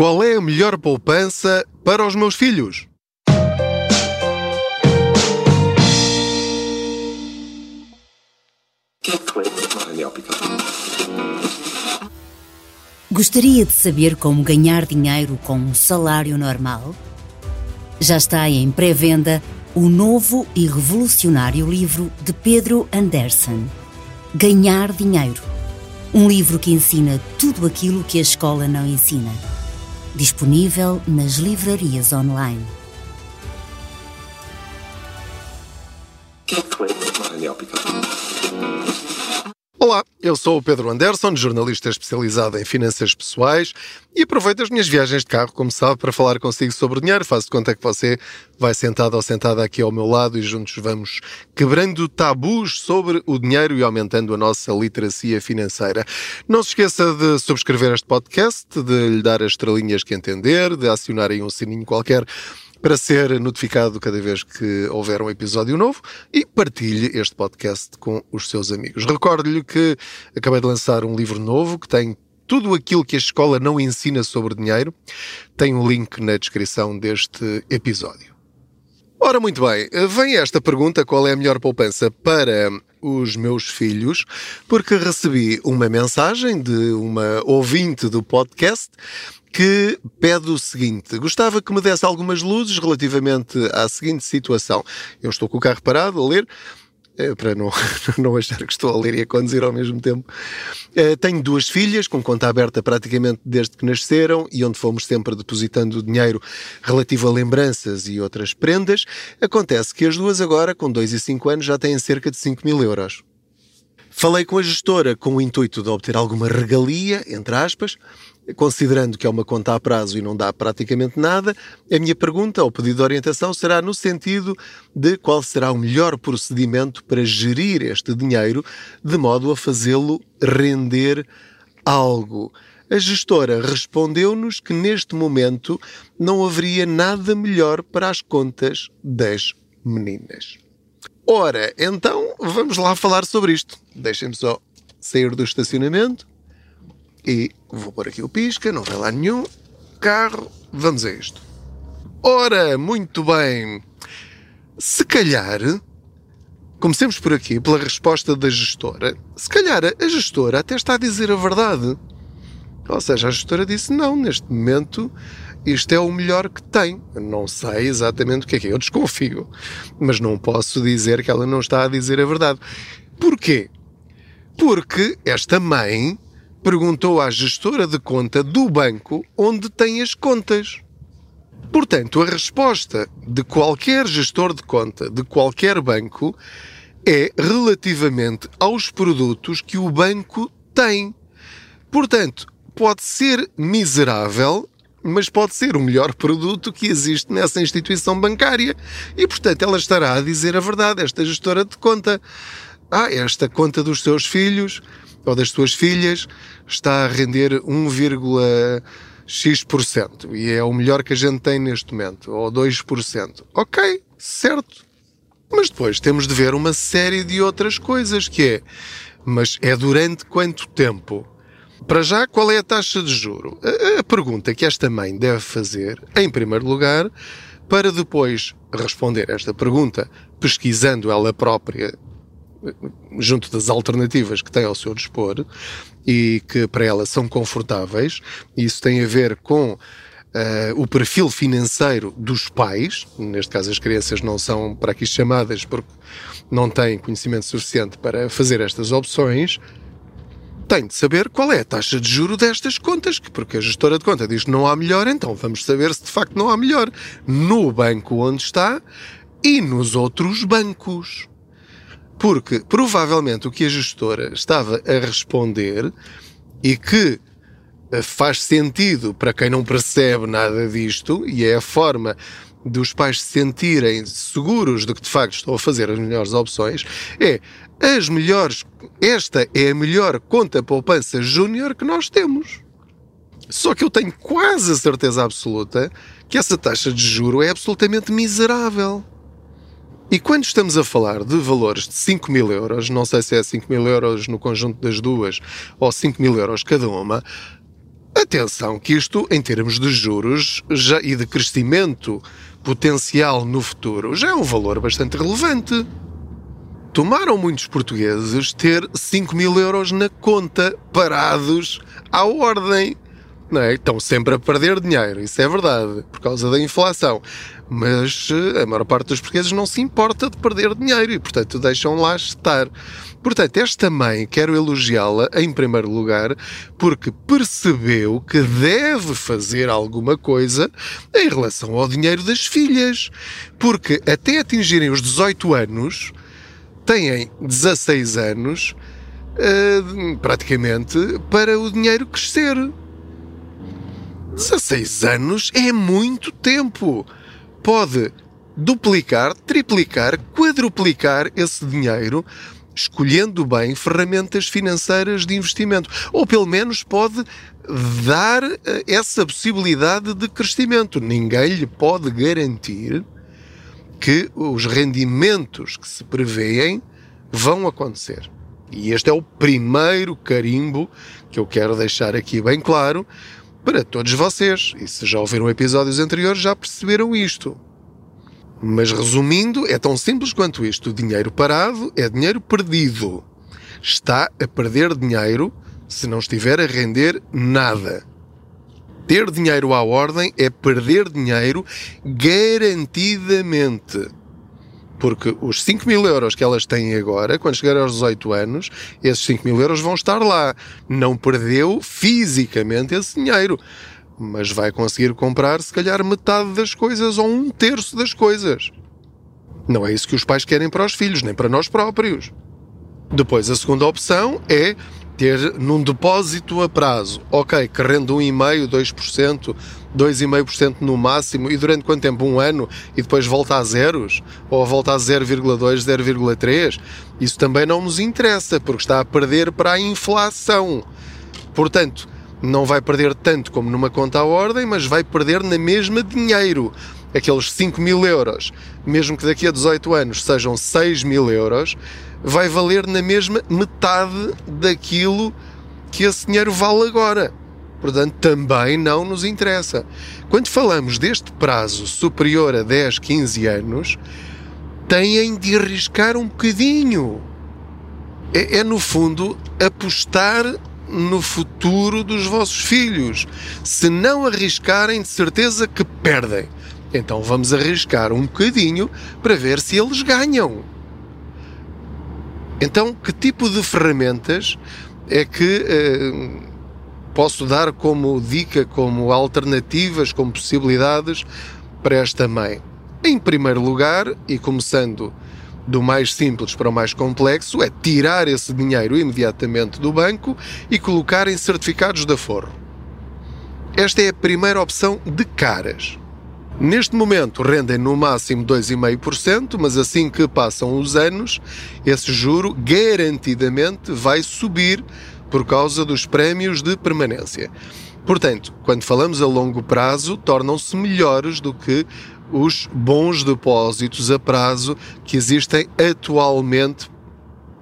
Qual é a melhor poupança para os meus filhos? Gostaria de saber como ganhar dinheiro com um salário normal? Já está em pré-venda o novo e revolucionário livro de Pedro Anderson, Ganhar Dinheiro. Um livro que ensina tudo aquilo que a escola não ensina. Disponível nas livrarias online. Olá, eu sou o Pedro Anderson, jornalista especializado em finanças pessoais e aproveito as minhas viagens de carro, como sabe, para falar consigo sobre dinheiro. Faço de conta que você vai sentado ou sentada aqui ao meu lado e juntos vamos quebrando tabus sobre o dinheiro e aumentando a nossa literacia financeira. Não se esqueça de subscrever este podcast, de lhe dar as estrelinhas que entender, de acionar aí um sininho qualquer para ser notificado cada vez que houver um episódio novo e partilhe este podcast com os seus amigos. Recordo-lhe que acabei de lançar um livro novo que tem tudo aquilo que a escola não ensina sobre dinheiro. Tem um link na descrição deste episódio. Ora, muito bem, vem esta pergunta: qual é a melhor poupança para os meus filhos? Porque recebi uma mensagem de uma ouvinte do podcast que pede o seguinte: gostava que me desse algumas luzes relativamente à seguinte situação. Eu estou com o carro parado a ler. Eh, para não, não achar que estou a ler e a conduzir ao mesmo tempo. Eh, tenho duas filhas, com conta aberta praticamente desde que nasceram e onde fomos sempre depositando dinheiro relativo a lembranças e outras prendas. Acontece que as duas agora, com 2 e 5 anos, já têm cerca de 5 mil euros. Falei com a gestora com o intuito de obter alguma regalia, entre aspas, considerando que é uma conta a prazo e não dá praticamente nada, a minha pergunta ou pedido de orientação será no sentido de qual será o melhor procedimento para gerir este dinheiro de modo a fazê-lo render algo. A gestora respondeu-nos que neste momento não haveria nada melhor para as contas das meninas. Ora, então vamos lá falar sobre isto. Deixem-me só sair do estacionamento e vou pôr aqui o pisca, não vai lá nenhum. Carro, vamos a isto. Ora, muito bem. Se calhar, comecemos por aqui, pela resposta da gestora. Se calhar a gestora até está a dizer a verdade. Ou seja, a gestora disse: não, neste momento isto é o melhor que tem. Não sei exatamente o que é que é, eu desconfio, mas não posso dizer que ela não está a dizer a verdade. Porquê? Porque esta mãe perguntou à gestora de conta do banco onde tem as contas. Portanto, a resposta de qualquer gestor de conta, de qualquer banco, é relativamente aos produtos que o banco tem. Portanto, pode ser miserável, mas pode ser o melhor produto que existe nessa instituição bancária. E, portanto, ela estará a dizer a verdade, esta gestora de conta. Ah, esta conta dos seus filhos ou das suas filhas está a render 1,x% e é o melhor que a gente tem neste momento, ou 2%. Ok, certo. Mas depois temos de ver uma série de outras coisas que é, mas é durante quanto tempo? Para já, qual é a taxa de juro? A, a pergunta que esta mãe deve fazer, em primeiro lugar, para depois responder esta pergunta, pesquisando ela própria junto das alternativas que tem ao seu dispor e que para ela são confortáveis. Isso tem a ver com Uh, o perfil financeiro dos pais, neste caso as crianças não são para aqui chamadas porque não têm conhecimento suficiente para fazer estas opções, tem de saber qual é a taxa de juro destas contas, porque a gestora de conta diz que não há melhor, então vamos saber se de facto não há melhor no banco onde está e nos outros bancos. Porque provavelmente o que a gestora estava a responder e que eh, faz sentido para quem não percebe nada disto, e é a forma dos pais se sentirem seguros de que de facto estão a fazer as melhores opções, é as melhores, esta é a melhor conta poupança júnior que nós temos. Só que eu tenho quase a certeza absoluta que essa taxa de juro é absolutamente miserável. E quando estamos a falar de valores de 5 mil euros, não sei se é 5 mil euros no conjunto das duas ou 5 mil euros cada uma, Atenção que isto, em termos de juros já, e de crescimento potencial no futuro, já é um valor bastante relevante. Tomaram muitos portugueses ter 5 mil euros na conta, parados à ordem. Não é? Estão sempre a perder dinheiro, isso é verdade, por causa da inflação. Mas eh, a maior parte dos portugueses não se importa de perder dinheiro e, portanto, deixam lá estar. Portanto, esta mãe, quero elogiá-la em primeiro lugar, porque percebeu que deve fazer alguma coisa em relação ao dinheiro das filhas. Porque até atingirem os 18 anos, têm 16 anos, uh, praticamente, para o dinheiro crescer. 16 anos é muito tempo. Pode duplicar, triplicar, quadruplicar esse dinheiro escolhendo bem ferramentas financeiras de investimento. Ou pelo menos pode dar eh, essa possibilidade de crescimento. Ninguém lhe pode garantir que os rendimentos que se prevêem vão acontecer. E este é o primeiro carimbo que eu quero deixar aqui bem claro para todos vocês. E se já ouviram episódios anteriores, já perceberam isto. Mas resumindo, é tão simples quanto isto: o dinheiro parado é dinheiro perdido. Está a perder dinheiro se não estiver a render nada. Ter dinheiro à ordem é perder dinheiro garantidamente. Porque os 5 mil euros que elas têm agora, quando chegarem aos 18 anos, esses 5 mil euros vão estar lá. Não perdeu fisicamente esse dinheiro mas vai conseguir comprar se calhar metade das coisas ou um terço das coisas. Não é isso que os pais querem para os filhos, nem para nós próprios. Depois, a segunda opção é ter num depósito a prazo. Ok, que rende 1,5%, 2%, 2,5% no máximo, e durante quanto tempo? Um ano, e depois volta a zeros? Ou volta a 0,2%, 0,3%? Isso também não nos interessa, porque está a perder para a inflação. Portanto, não vai perder tanto como numa conta à ordem, mas vai perder na mesma dinheiro. Aqueles 5 mil euros, mesmo que daqui a 18 anos sejam 6 mil euros, vai valer na mesma metade daquilo que esse dinheiro vale agora. Portanto, também não nos interessa. Quando falamos deste prazo superior a 10, 15 anos, têm de arriscar um bocadinho. É, é no fundo, apostar no futuro dos vossos filhos. Se não arriscarem, de certeza que perdem. Então vamos arriscar um bocadinho para ver se eles ganham. Então, que tipo de ferramentas é que eh, posso dar como dica, como alternativas, como possibilidades para esta mãe? Em primeiro lugar, e começando do mais simples para o mais complexo é tirar esse dinheiro imediatamente do banco e colocar em certificados de aforro. Esta é a primeira opção de caras. Neste momento rendem no máximo 2,5%, mas assim que passam os anos, esse juro garantidamente vai subir por causa dos prémios de permanência. Portanto, quando falamos a longo prazo, tornam-se melhores do que os bons depósitos a prazo que existem atualmente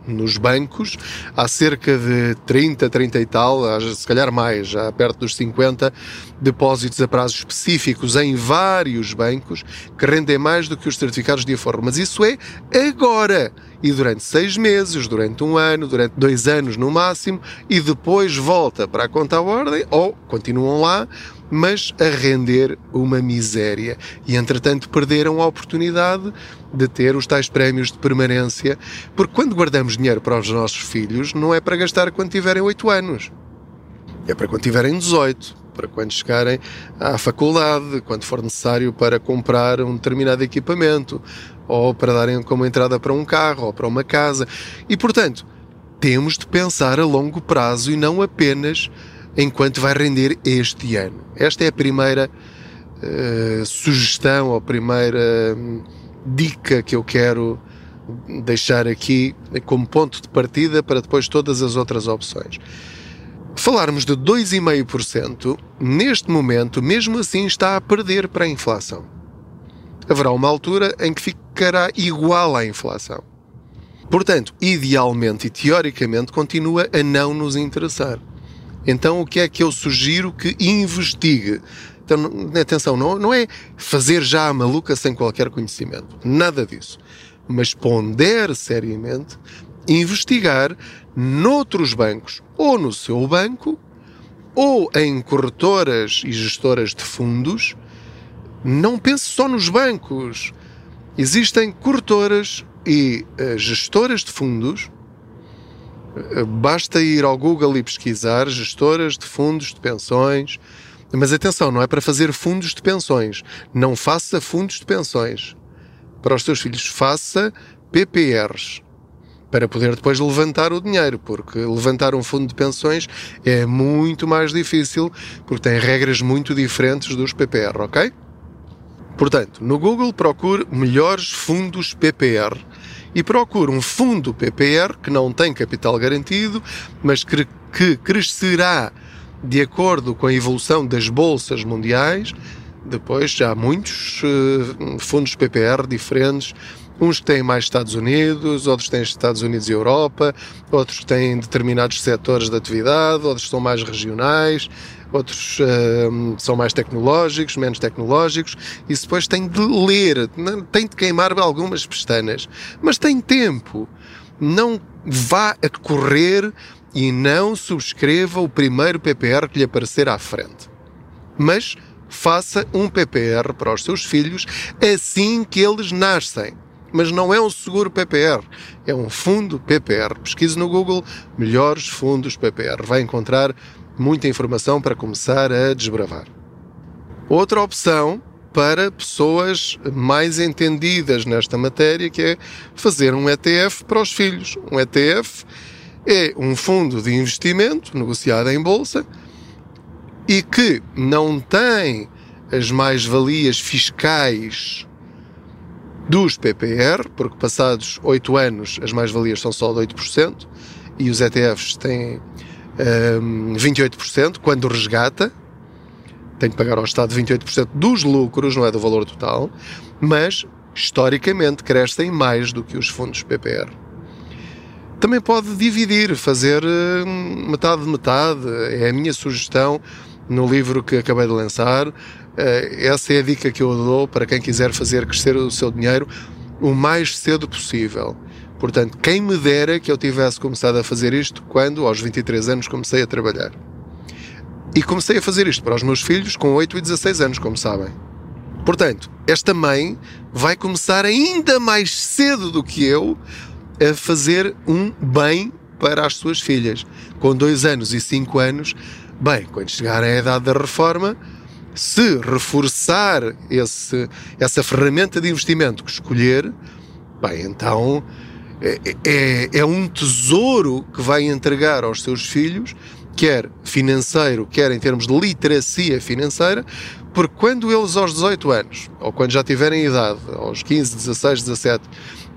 nos bancos. Há cerca de 30, 30 e tal, se calhar mais, já perto dos 50 depósitos a prazo específicos em vários bancos que rendem mais do que os certificados de aforro. Mas isso é agora! E durante seis meses, durante um ano, durante dois anos no máximo, e depois volta para a conta à ordem ou continuam lá mas a render uma miséria. E entretanto perderam a oportunidade de ter os tais prémios de permanência, porque quando guardamos dinheiro para os nossos filhos, não é para gastar quando tiverem 8 anos, é para quando tiverem 18, para quando chegarem à faculdade, quando for necessário para comprar um determinado equipamento, ou para darem como entrada para um carro ou para uma casa. E portanto, temos de pensar a longo prazo e não apenas enquanto vai render este ano. Esta é a primeira uh, sugestão ou a primeira um, dica que eu quero deixar aqui como ponto de partida para depois todas as outras opções. Falarmos de 2,5%, neste momento, mesmo assim, está a perder para a inflação. Haverá uma altura em que ficará igual à inflação. Portanto, idealmente e teoricamente, continua a não nos interessar Então, o que é que eu sugiro que investigue? Então, atenção, não, não é fazer já a maluca sem qualquer conhecimento. Nada disso. Mas pondere seriamente, investigar noutros bancos, ou no seu banco, ou em corretoras e gestoras de fundos. Não pense só nos bancos. Existem corretoras e uh, gestoras de fundos. Uh, basta ir ao Google e pesquisar gestoras de fundos de pensões. Mas atenção, não é para fazer fundos de pensões. Não faça fundos de pensões. Para os seus filhos, faça PPRs para poder depois levantar o dinheiro, porque levantar um fundo de pensões é muito mais difícil, porque tem regras muito diferentes dos PPR, ok? Portanto, no Google procure melhores fundos PPR e procure um fundo PPR que não tem capital garantido, mas que, que crescerá de acordo com a evolução das bolsas mundiais. Depois já há muitos uh, fundos PPR diferentes Uns têm mais Estados Unidos, outros têm Estados Unidos e Europa, outros têm determinados setores de atividade, outros são mais regionais, outros uh, são mais tecnológicos, menos tecnológicos. Isso depois tem de ler, tem de queimar algumas pestanas, mas tem tempo. Não vá a correr e não subscreva o primeiro PPR que lhe aparecer à frente. Mas faça um PPR para os seus filhos assim que eles nascem mas não é um seguro PPR, é um fundo PPR. Pesquise no Google melhores fundos PPR. Vai encontrar muita informação para começar a desbravar. Outra opção para pessoas mais entendidas nesta matéria, que é fazer um ETF para os filhos. Um ETF é um fundo de investimento negociado em bolsa e que não tem as mais-valias fiscais dos PPR, porque passados 8 anos as mais-valias são só de 8% e os ETFs têm um, 28% quando resgata, tem que pagar ao Estado 28% dos lucros, não é do valor total, mas historicamente crescem mais do que os fundos PPR. Também pode dividir, fazer hum, metade de metade, é a minha sugestão no livro que acabei de lançar. Eh, essa é a dica que eu dou para quem quiser fazer crescer o seu dinheiro o mais cedo possível. Portanto, quem me dera que eu tivesse começado a fazer isto quando, aos 23 anos, comecei a trabalhar. E comecei a fazer isto para os meus filhos com 8 e 16 anos, como sabem. Portanto, esta mãe vai começar ainda mais cedo do que eu a fazer um bem para as suas filhas. Com 2 anos e 5 anos, Bem, quando chegar à idade da reforma, se reforçar esse, essa ferramenta de investimento que escolher, bem, então é, é, é um tesouro que vai entregar aos seus filhos, quer financeiro, quer em termos de literacia financeira, porque quando eles aos 18 anos, ou quando já tiverem idade, aos 15, 16, 17,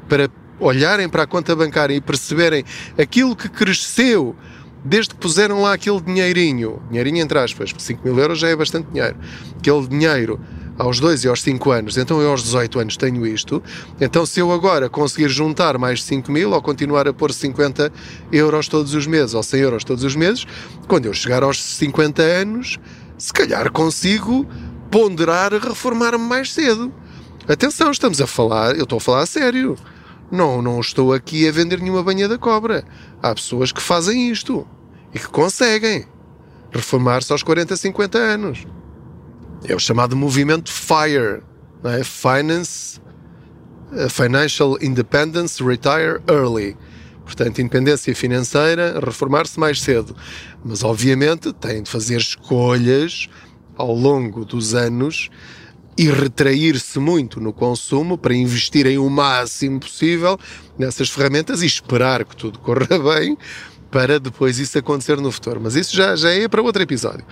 para olharem para a conta bancária e perceberem aquilo que cresceu desde que puseram lá aquele dinheirinho, dinheirinho entre aspas, 5 mil euros já é bastante dinheiro, aquele dinheiro aos 2 e aos 5 anos, então eu aos 18 anos tenho isto, então se eu agora conseguir juntar mais 5 mil ou continuar a pôr 50 euros todos os meses ou 100 euros todos os meses, quando eu chegar aos 50 anos, se calhar consigo ponderar reformar-me mais cedo. Atenção, estamos a falar, eu estou a falar a sério. Não, não estou aqui a vender nenhuma banha da cobra. Há pessoas que fazem isto e que conseguem reformar-se aos 40, 50 anos. É o chamado movimento FIRE, é? Finance, eh, Financial Independence Retire Early. Portanto, independência financeira, reformar-se mais cedo. Mas, obviamente, têm de fazer escolhas ao longo dos anos e retrair-se muito no consumo para investirem o máximo possível nessas ferramentas e esperar que tudo corra bem para depois isso acontecer no futuro. Mas isso já, já é para outro episódio.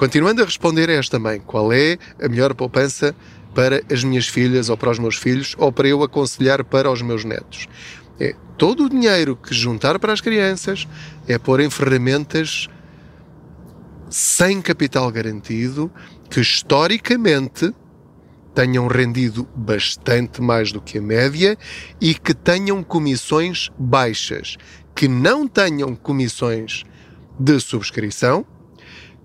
Continuando a responder a esta mãe, qual é a melhor poupança para as minhas filhas ou para os meus filhos ou para eu aconselhar para os meus netos? É todo o dinheiro que juntar para as crianças é pôr em ferramentas sem capital garantido que historicamente tenham rendido bastante mais do que a média e que tenham comissões baixas. Que não tenham comissões de subscrição,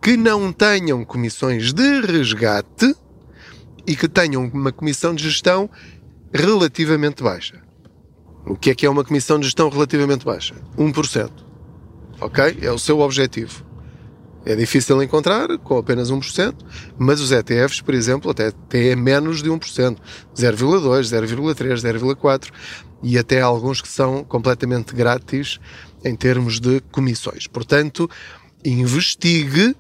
que não tenham comissões de resgate e que tenham uma comissão de gestão relativamente baixa. O que é que é uma comissão de gestão relativamente baixa? 1%. Ok? É o seu objetivo. É difícil encontrar com apenas 1%, mas os ETFs, por exemplo, até têm menos de 1%, 0,2%, 0,3%, 0,4% e até alguns que são completamente grátis em termos de comissões. Portanto, investigue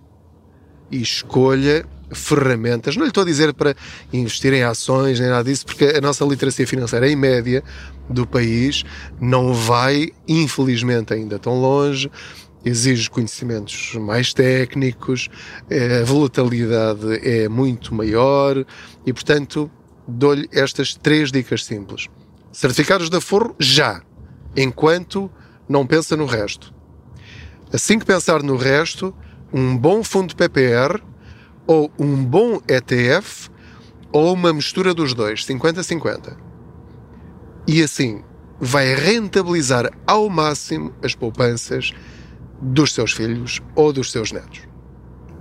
e escolha ferramentas. Não lhe estou a dizer para investir em ações nem nada disso, porque a nossa literacia financeira, em média, do país, não vai, infelizmente, ainda tão longe. Exige conhecimentos mais técnicos, eh, a volatilidade é muito maior e, portanto, dou-lhe estas três dicas simples. Certificados de aforro já, enquanto não pensa no resto. Assim que pensar no resto, um bom fundo PPR ou um bom ETF ou uma mistura dos dois, 50-50. E assim vai rentabilizar ao máximo as poupanças dos seus filhos ou dos seus netos.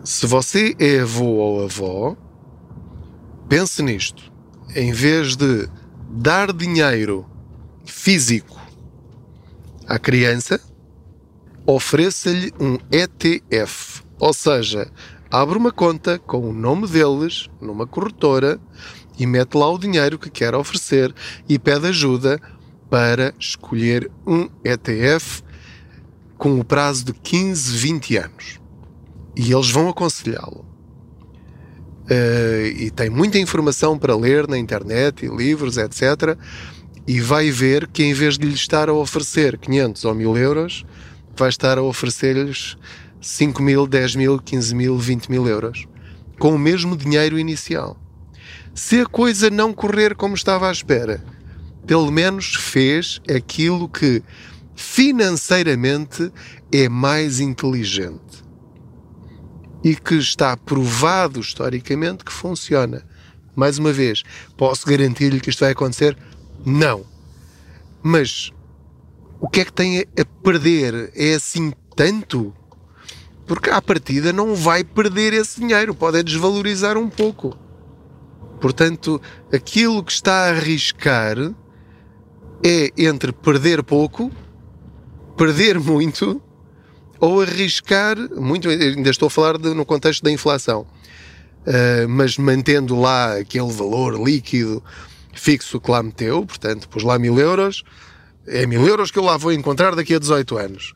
Se você é avô ou avó, pense nisto. Em vez de dar dinheiro físico à criança, ofereça-lhe um ETF. Ou seja, abre uma conta com o nome deles numa corretora e mete lá o dinheiro que quer oferecer e pede ajuda para escolher um ETF com o prazo de 15, 20 anos. E eles vão aconselhá-lo. Uh, e tem muita informação para ler na internet e livros, etc. E vai ver que em vez de lhe estar a oferecer 500 ou 1000 euros, vai estar a oferecer-lhes 5 mil, 10 mil, 15 mil, 20 mil euros. Com o mesmo dinheiro inicial. Se a coisa não correr como estava à espera, pelo menos fez aquilo que financeiramente é mais inteligente e que está provado historicamente que funciona. Mais uma vez, posso garantir-lhe que isto vai acontecer? Não. Mas o que é que tem a perder? É assim tanto? Porque à partida não vai perder esse dinheiro, pode desvalorizar um pouco. Portanto, aquilo que está a arriscar é entre perder pouco, perder muito ou arriscar muito. Ainda estou a falar de, no contexto da inflação, uh, mas mantendo lá aquele valor líquido fixo que lá meteu, portanto, pus lá mil euros, é mil euros que eu lá vou encontrar daqui a 18 anos.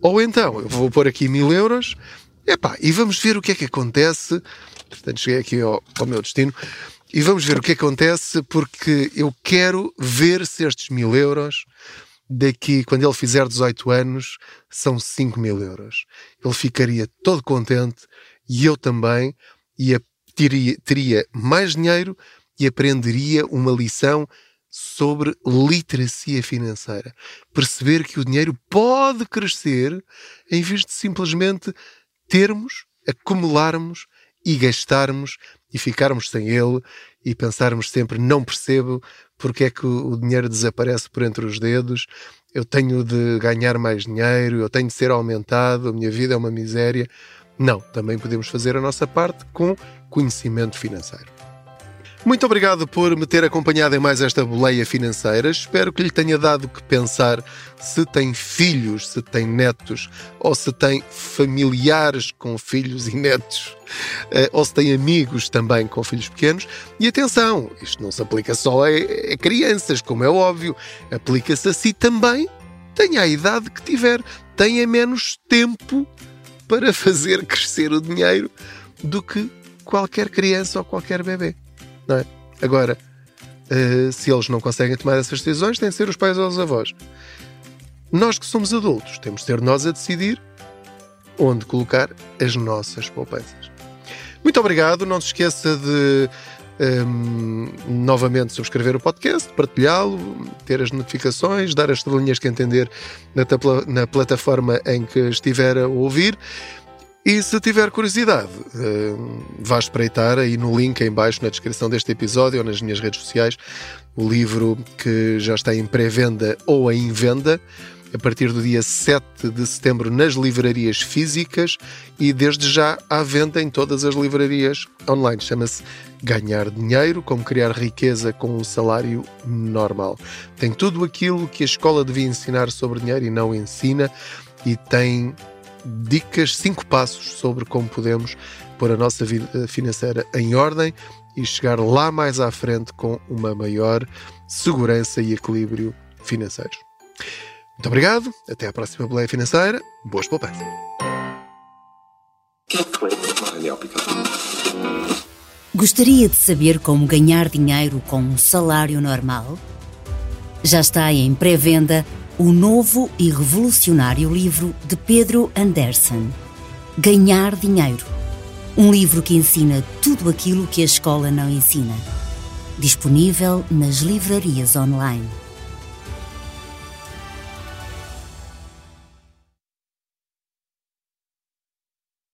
Ou então, eu vou pôr aqui mil euros, epá, e vamos ver o que é que acontece. Portanto, cheguei aqui ao, ao meu destino. E vamos ver o que acontece, porque eu quero ver se estes mil euros, daqui, quando ele fizer 18 anos, são 5 mil euros. Ele ficaria todo contente e eu também, e teria, teria mais dinheiro e aprenderia uma lição sobre literacia financeira. Perceber que o dinheiro pode crescer em vez de simplesmente termos, acumularmos e gastarmos e ficarmos sem ele e pensarmos sempre não percebo porque é que o dinheiro desaparece por entre os dedos, eu tenho de ganhar mais dinheiro, eu tenho de ser aumentado, a minha vida é uma miséria. Não, também podemos fazer a nossa parte com conhecimento financeiro. Muito obrigado por me ter acompanhado em mais esta boleia financeira. Espero que lhe tenha dado que pensar se tem filhos, se tem netos, ou se tem familiares com filhos e netos, eh, ou se tem amigos também com filhos pequenos. E atenção, isto não se aplica só a, a crianças, como é óbvio, aplica-se a si também. Tenha a idade que tiver, tenha menos tempo para fazer crescer o dinheiro do que qualquer criança ou qualquer bebê é? Agora, uh, se eles não conseguem tomar essas decisões, têm de ser os pais ou os avós. Nós que somos adultos, temos de ser nós a decidir onde colocar as nossas poupanças. Muito obrigado, não se esqueça de um, ehm, novamente subscrever o podcast, partilhá-lo, ter as notificações, dar as estrelinhas que entender na, na plataforma em que estiver a ouvir. E se tiver curiosidade, uh, vá espreitar aí no link em baixo na descrição deste episódio ou nas minhas redes sociais o livro que já está em pré-venda ou em venda a partir do dia 7 de setembro nas livrarias físicas e desde já à venda em todas as livrarias online. Chama-se Ganhar Dinheiro, como criar riqueza com um salário normal. Tem tudo aquilo que a escola devia ensinar sobre dinheiro e não ensina e tem dicas, cinco passos sobre como podemos pôr a nossa vida financeira em ordem e chegar lá mais à frente com uma maior segurança e equilíbrio financeiros. Muito obrigado, até à próxima boleia financeira. Boas poupanças. Gostaria de saber como ganhar dinheiro com um salário normal? Já está em pré-venda o novo e revolucionário livro de Pedro Anderson, Ganhar Dinheiro. Um livro que ensina tudo aquilo que a escola não ensina. Disponível nas livrarias online.